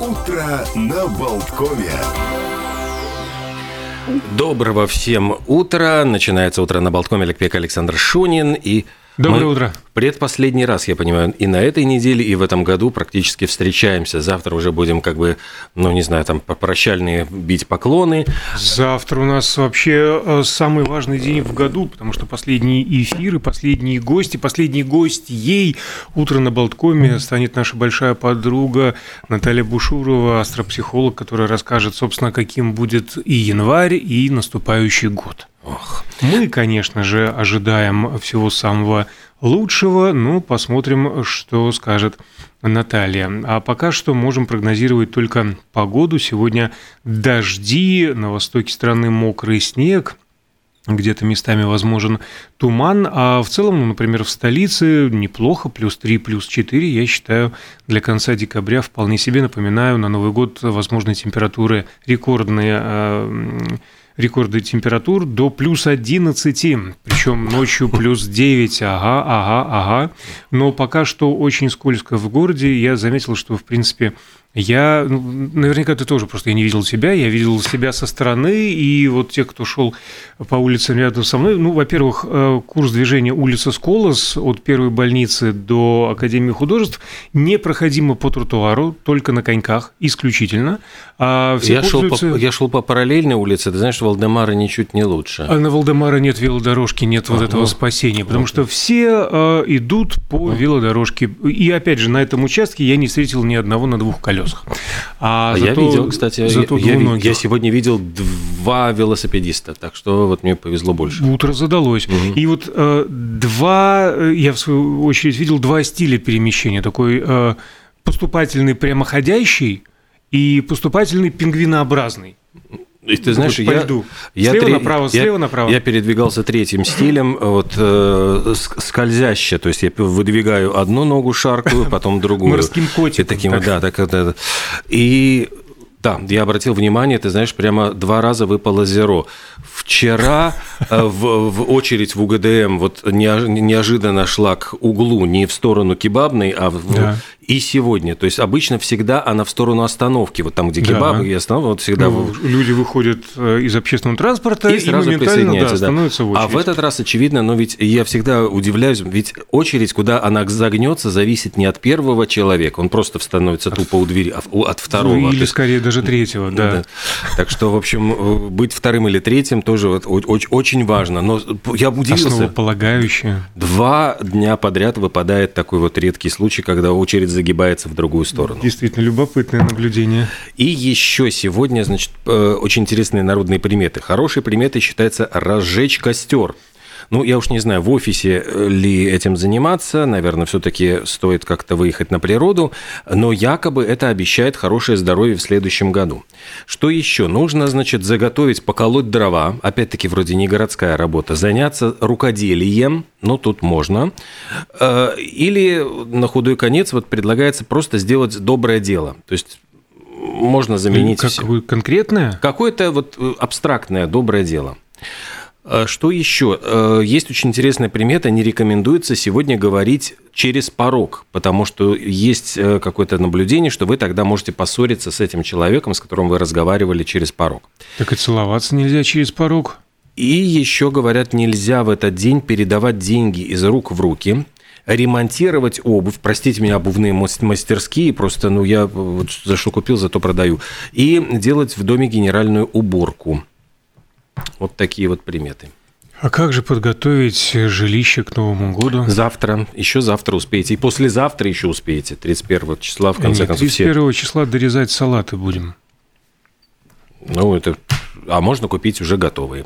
Утро на Болткове. Доброго всем утра. Начинается утро на Болткоме. Олег Александр Шунин. И Доброе мы утро. Предпоследний раз, я понимаю, и на этой неделе, и в этом году практически встречаемся. Завтра уже будем как бы, ну не знаю, там прощальные бить поклоны. Завтра у нас вообще э, самый важный день в году, потому что последние эфиры, последние гости, последний гость ей «Утро на Болткоме» станет наша большая подруга Наталья Бушурова, астропсихолог, которая расскажет, собственно, каким будет и январь, и наступающий год. Ох. Мы, конечно же, ожидаем всего самого лучшего, ну, посмотрим, что скажет Наталья. А пока что можем прогнозировать только погоду. Сегодня дожди, на востоке страны мокрый снег, где-то местами возможен туман, а в целом, ну, например, в столице неплохо, плюс 3, плюс 4, я считаю, для конца декабря вполне себе, напоминаю, на Новый год возможны температуры рекордные, а, рекорды температур до плюс 11, причем ночью плюс 9, ага, ага, ага. Но пока что очень скользко в городе. Я заметил, что, в принципе, я, ну, наверняка ты тоже просто я не видел себя, я видел себя со стороны, и вот те, кто шел по улицам рядом со мной, ну, во-первых, э, курс движения улица Сколос от первой больницы до Академии художеств непроходимо по тротуару, только на коньках, исключительно. А все я, пользуются... шел по, я шел по параллельной улице, ты знаешь, Валдемара ничуть не лучше. А на Валдемара нет велодорожки, нет а, вот этого ну, спасения, потому что все э, идут по велодорожке. И опять же, на этом участке я не встретил ни одного на двух колесах колесах. А, а зато, я видел, кстати, зато я, я, я сегодня видел два велосипедиста, так что вот мне повезло больше. Утро задалось. Угу. И вот э, два, э, я в свою очередь видел два стиля перемещения. Такой э, поступательный прямоходящий и поступательный пингвинообразный. И ты знаешь, по я, льду. я слева направо, слева я, направо. Я передвигался третьим стилем, вот э, скользяще, то есть я выдвигаю одну ногу шаркую, потом другую. Морским котиком. И таким, так. да, так, да, и да, я обратил внимание, ты знаешь, прямо два раза выпало зеро. Вчера э, в, в очередь в УГДМ вот неожиданно шла к углу не в сторону кебабной, а в, да и сегодня. То есть обычно всегда она в сторону остановки, вот там, где кебаб да. и остановка, вот всегда... Ну, люди выходят э, из общественного транспорта и, и сразу присоединяются. Да, становятся в очередь. А в этот раз, очевидно, но ведь я всегда удивляюсь, ведь очередь, куда она загнется, зависит не от первого человека, он просто становится тупо у двери, а от второго. Ну, или скорее даже третьего, да. да. Так что, в общем, э, быть вторым или третьим тоже вот очень важно. Но я удивился. Основополагающее. Два дня подряд выпадает такой вот редкий случай, когда очередь загибается в другую сторону. Действительно, любопытное наблюдение. И еще сегодня, значит, э, очень интересные народные приметы. Хорошей приметой считается разжечь костер. Ну, я уж не знаю, в офисе э, ли этим заниматься, наверное, все-таки стоит как-то выехать на природу, но якобы это обещает хорошее здоровье в следующем году. Что еще? Нужно, значит, заготовить, поколоть дрова, опять-таки, вроде не городская работа, заняться рукоделием, ну, тут можно, э, или на худой конец вот предлагается просто сделать доброе дело, то есть можно заменить... Как все. конкретное? Какое-то вот э, абстрактное доброе дело. А что еще? Э, есть очень интересная примета, не рекомендуется сегодня говорить через порог, потому что есть э, какое-то наблюдение, что вы тогда можете поссориться с этим человеком, с которым вы разговаривали через порог. Так и целоваться нельзя через порог. И еще говорят, нельзя в этот день передавать деньги из рук в руки, ремонтировать обувь, простите меня, обувные мастерские, просто, ну, я вот за что купил, зато продаю, и делать в доме генеральную уборку. Вот такие вот приметы. А как же подготовить жилище к Новому году? Завтра, еще завтра успеете. И послезавтра еще успеете, 31 числа, в конце Нет, концов. 31 все... числа дорезать салаты будем. Ну, это... А можно купить уже готовые.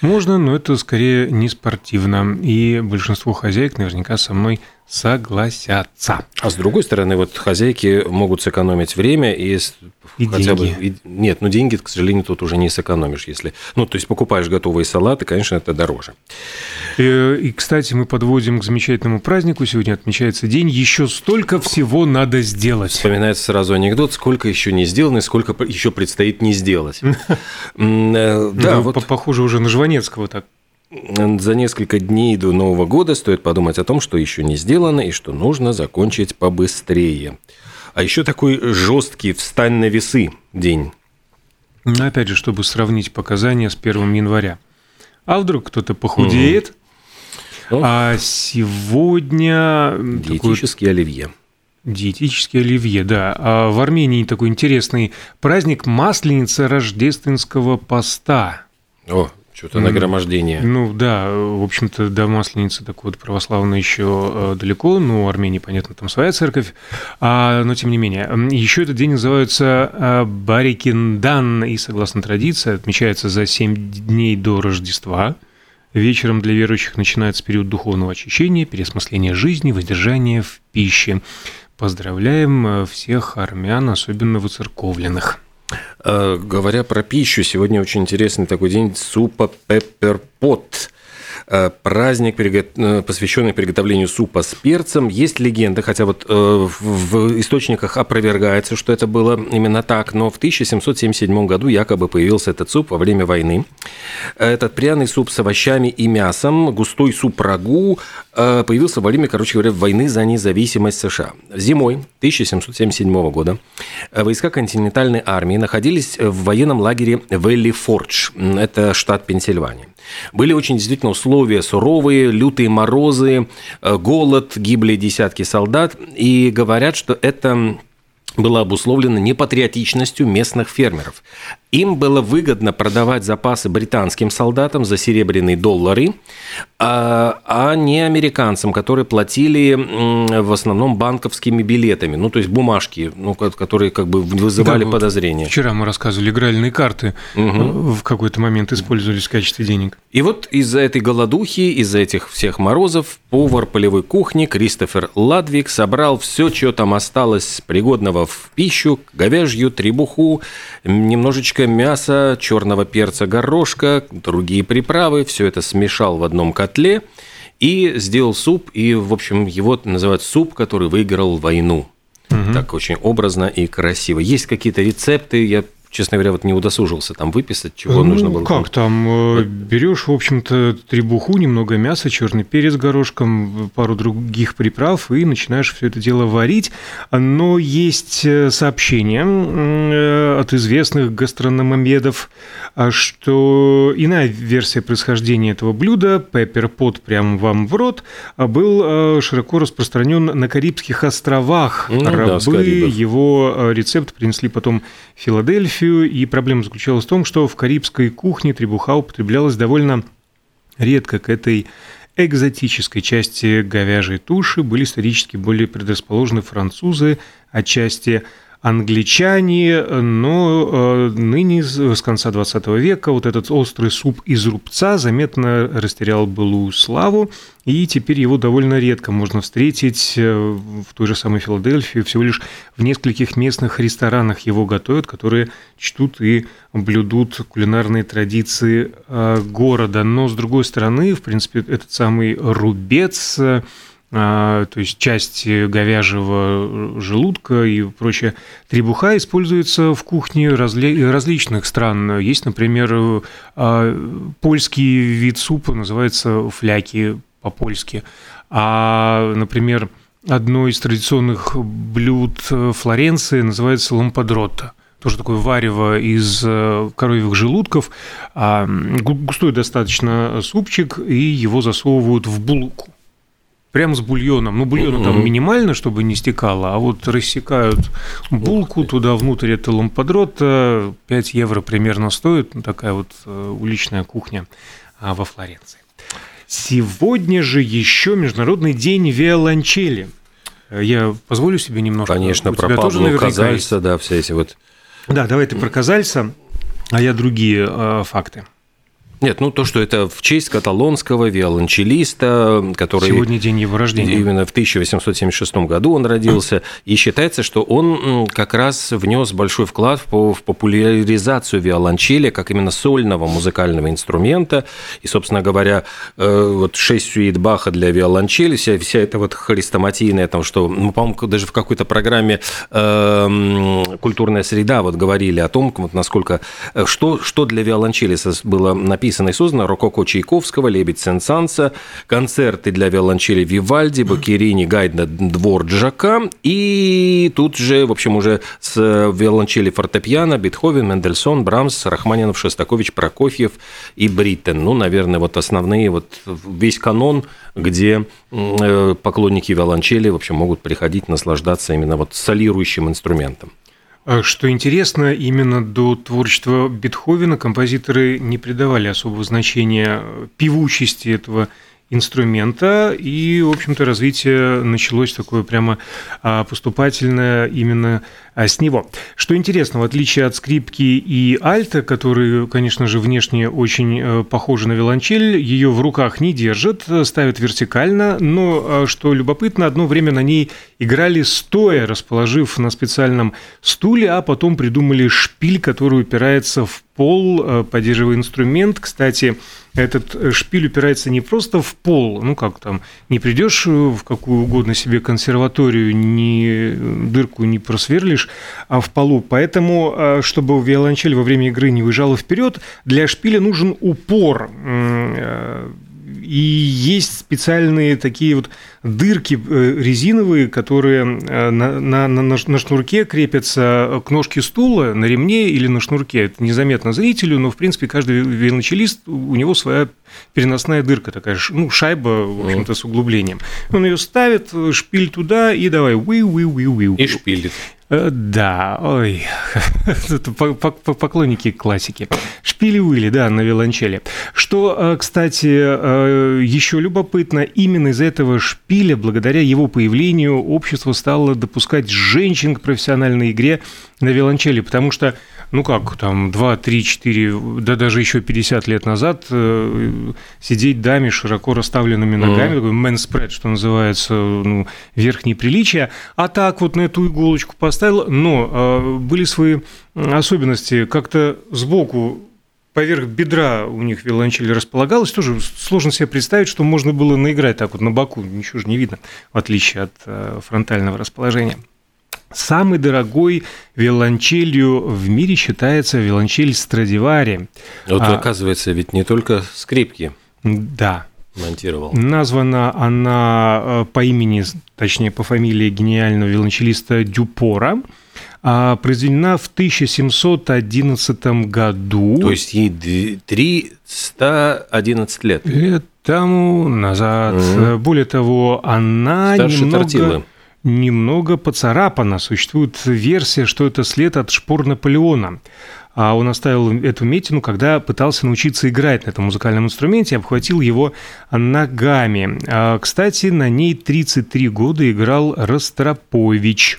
Можно, но это скорее не спортивно. И большинство хозяек наверняка со мной согласятся. А с другой стороны, вот хозяйки могут сэкономить время и, и хотя деньги. бы... И, нет, ну деньги, к сожалению, тут уже не сэкономишь, если... Ну, то есть покупаешь готовые салаты, конечно, это дороже. И, э, и, кстати, мы подводим к замечательному празднику. Сегодня отмечается день. Еще столько всего надо сделать. Вспоминается сразу анекдот, сколько еще не сделано и сколько еще предстоит не сделать. Э, да, вот... Похоже уже на Жванецкого так за несколько дней до Нового года стоит подумать о том, что еще не сделано и что нужно закончить побыстрее. А еще такой жесткий «Встань на весы» день. Ну, опять же, чтобы сравнить показания с 1 января. А вдруг кто-то похудеет, угу. а сегодня... Диетический такой... оливье. Диетический оливье, да. А в Армении такой интересный праздник Масленица рождественского поста. О, что-то нагромождение. Ну да, в общем-то, до Масленицы так вот православно еще э, далеко, ну, Армении, понятно, там своя церковь, а, но тем не менее. Еще этот день называется э, Барикиндан, и, согласно традиции, отмечается за 7 дней до Рождества. Вечером для верующих начинается период духовного очищения, переосмысления жизни, воздержания в пище. Поздравляем э, всех армян, особенно выцерковленных. Э, говоря про пищу, сегодня очень интересный такой день супа пепперпот. Э, праздник, э, посвященный приготовлению супа с перцем. Есть легенда, хотя вот в источниках опровергается, что это было именно так, но в 1777 году якобы появился этот суп во время войны. Этот пряный суп с овощами и мясом, густой суп рагу появился во время, короче говоря, войны за независимость США. Зимой 1777 года войска континентальной армии находились в военном лагере Велли Фордж, это штат Пенсильвания. Были очень действительно условия суровые, лютые морозы, э, голод, гибли десятки солдат. И говорят, что это было обусловлено непатриотичностью местных фермеров. Им было выгодно продавать запасы британским солдатам за серебряные доллары, а, а не американцам, которые платили в основном банковскими билетами, ну, то есть бумажки, ну, которые как бы вызывали да, подозрения. Вчера мы рассказывали, игральные карты угу. в какой-то момент использовались в качестве денег. И вот из-за этой голодухи, из-за этих всех морозов, повар полевой кухни Кристофер Ладвик собрал все, что там осталось пригодного в пищу, говяжью, требуху, немножечко мяса, черного перца, горошка, другие приправы. Все это смешал в одном котле и сделал суп. И, в общем, его называют суп, который выиграл войну. Угу. Так очень образно и красиво. Есть какие-то рецепты, я честно говоря, вот не удосужился там выписать, чего ну, нужно было. Как там? Э, Берешь, в общем-то, требуху, немного мяса, черный перец горошком, пару других приправ и начинаешь все это дело варить. Но есть э, сообщения э, от известных гастрономомедов, что иная версия происхождения этого блюда, пепперпот прямо вам в рот, был широко распространен на Карибских островах. Ну, Рабы да, его рецепт принесли потом в Филадельфию Филадельфию, и проблема заключалась в том, что в карибской кухне требуха употреблялась довольно редко. К этой экзотической части говяжьей туши были исторически более предрасположены французы, отчасти англичане, но э, ныне, с конца 20 века, вот этот острый суп из рубца заметно растерял былую славу, и теперь его довольно редко можно встретить э, в той же самой Филадельфии. Всего лишь в нескольких местных ресторанах его готовят, которые чтут и блюдут кулинарные традиции э, города. Но, с другой стороны, в принципе, этот самый рубец то есть часть говяжьего желудка и прочее. Требуха используется в кухне разли различных стран. Есть, например, а, польский вид супа, называется фляки по-польски. А, например, одно из традиционных блюд Флоренции называется лампадротта тоже такое варево из э, коровьих желудков, а, густой достаточно супчик, и его засовывают в булку. Прям с бульоном. Ну, бульона там минимально, чтобы не стекало, а вот рассекают булку туда внутрь, это лампадрота, 5 евро примерно стоит, ну, такая вот э, уличная кухня а, во Флоренции. Сегодня же еще Международный день виолончели. Я позволю себе немножко... Конечно, про Пабло Казальса, да, все эти вот... Да, давай ты про Казальса, а я другие э, факты. Нет, ну то, что это в честь каталонского виолончелиста, который... Сегодня день его рождения. Именно в 1876 году он родился. И считается, что он как раз внес большой вклад в популяризацию виолончели как именно сольного музыкального инструмента. И, собственно говоря, э, вот шесть сюит Баха для виолончели, вся, вся эта вот хрестоматийная, там, что, ну, по-моему, даже в какой-то программе э, «Культурная среда» вот говорили о том, вот насколько, э, что, что для виолончели было написано написано и создано Рококо Чайковского, Лебедь Сен-Санса, концерты для виолончели Вивальди, Бакерини, Гайдна, Дворджака. И тут же, в общем, уже с виолончели фортепиано Бетховен, Мендельсон, Брамс, Рахманинов, Шостакович, Прокофьев и Бриттен. Ну, наверное, вот основные, вот весь канон, где э, поклонники виолончели, в общем, могут приходить наслаждаться именно вот солирующим инструментом. А что интересно, именно до творчества Бетховена композиторы не придавали особого значения певучести этого инструмента, и, в общем-то, развитие началось такое прямо а, поступательное именно а, с него. Что интересно, в отличие от скрипки и альта, которые, конечно же, внешне очень э, похожи на виолончель, ее в руках не держат, ставят вертикально, но, а, что любопытно, одно время на ней играли стоя, расположив на специальном стуле, а потом придумали шпиль, который упирается в пол, э, поддерживая инструмент. Кстати, этот э, шпиль упирается не просто в пол, ну как там, не придешь в какую угодно себе консерваторию, ни дырку не просверлишь, а в полу. Поэтому, э, чтобы виолончель во время игры не выезжала вперед, для шпиля нужен упор и есть специальные такие вот дырки э, резиновые, которые э, на, на, на, на шнурке крепятся к ножке стула, на ремне или на шнурке. Это незаметно зрителю, но, в принципе, каждый виолончелист, у него своя переносная дырка такая, ну, шайба, в общем-то, с углублением. Он ее ставит, шпиль туда, и давай, уи уи уи уи И шпилит. Э, да, ой, поклонники классики. Шпили-выли, да, на виолончели. Что, э, кстати, э, еще любопытно, именно из этого шпиля, благодаря его появлению, общество стало допускать женщин к профессиональной игре на виолончели, потому что ну как, там 2, 3, 4, да даже еще 50 лет назад э, сидеть даме широко расставленными ногами, mm-hmm. такой spread, что называется, ну, верхние приличия, а так вот на эту иголочку поставил, но э, были свои особенности, как-то сбоку поверх бедра у них виолончель располагалась, тоже сложно себе представить, что можно было наиграть так вот на боку, ничего же не видно, в отличие от э, фронтального расположения. Самой дорогой виолончелью в мире считается виолончель Страдивари. Вот, а, оказывается, ведь не только скрипки. Да. Монтировал. Названа она э, по имени, точнее, по фамилии гениального виолончелиста Дюпора. А произведена в 1711 году. То есть ей 311 лет. Лет тому назад. Угу. Более того, она Старше немного... Тортилы немного поцарапана. Существует версия, что это след от шпор Наполеона. А он оставил эту метину, когда пытался научиться играть на этом музыкальном инструменте, обхватил его ногами. А, кстати, на ней 33 года играл Ростропович.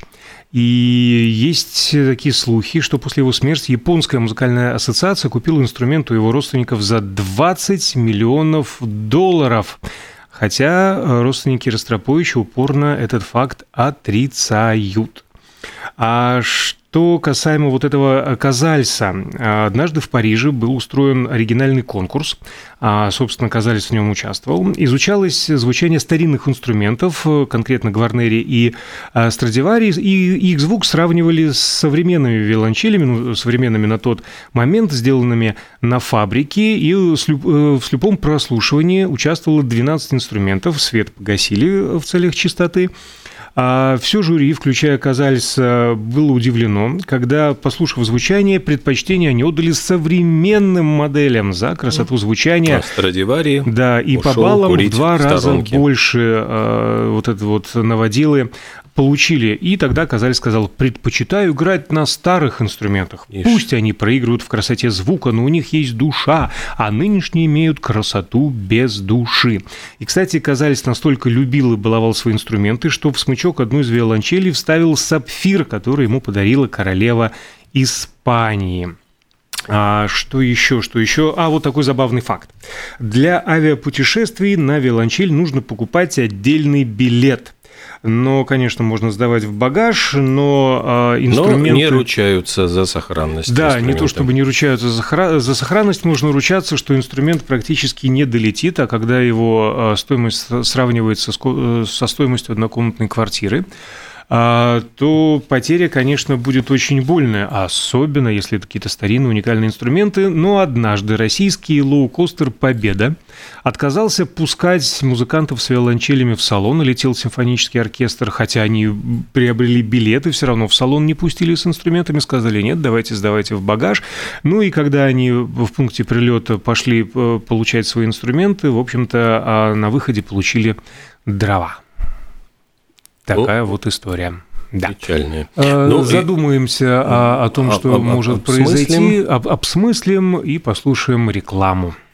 И есть такие слухи, что после его смерти японская музыкальная ассоциация купила инструмент у его родственников за 20 миллионов долларов. Хотя э, родственники Ростроповича упорно этот факт отрицают. А что касаемо вот этого Казальса, однажды в Париже был устроен оригинальный конкурс, а, собственно, Казальс в нем участвовал. Изучалось звучание старинных инструментов, конкретно Гварнери и Страдивари, и их звук сравнивали с современными виолончелями, ну, современными на тот момент, сделанными на фабрике, и в слепом прослушивании участвовало 12 инструментов, свет погасили в целях чистоты, а все жюри, включая Казальса, было удивлено, когда, послушав звучание, предпочтение они отдали современным моделям за красоту звучания. А Страдивари Да, и по баллам в два раза больше э, вот это вот наводилы получили. И тогда Казаль сказал, предпочитаю играть на старых инструментах. Ишь. Пусть они проигрывают в красоте звука, но у них есть душа, а нынешние имеют красоту без души. И, кстати, Казалец настолько любил и баловал свои инструменты, что в смычок одной из виолончелей вставил сапфир, который ему подарила королева Испании. А что еще? Что еще? А вот такой забавный факт. Для авиапутешествий на виолончель нужно покупать отдельный билет – но, конечно, можно сдавать в багаж, но инструменты... Но не ручаются за сохранность. Да, не то чтобы не ручаются за, хра... за сохранность, нужно ручаться, что инструмент практически не долетит, а когда его стоимость сравнивается со стоимостью однокомнатной квартиры, а, то потеря, конечно, будет очень больная, особенно если это какие-то старинные уникальные инструменты. Но однажды российский лоукостер «Победа» отказался пускать музыкантов с виолончелями в салон, и летел симфонический оркестр, хотя они приобрели билеты, все равно в салон не пустили с инструментами, сказали, нет, давайте сдавайте в багаж. Ну и когда они в пункте прилета пошли э, получать свои инструменты, в общем-то, а на выходе получили дрова. Такая О. вот история. Да. Печальная. Э, ну, Задумаемся и... о, о том, что об, может об, произойти, об, обсмыслим и послушаем рекламу.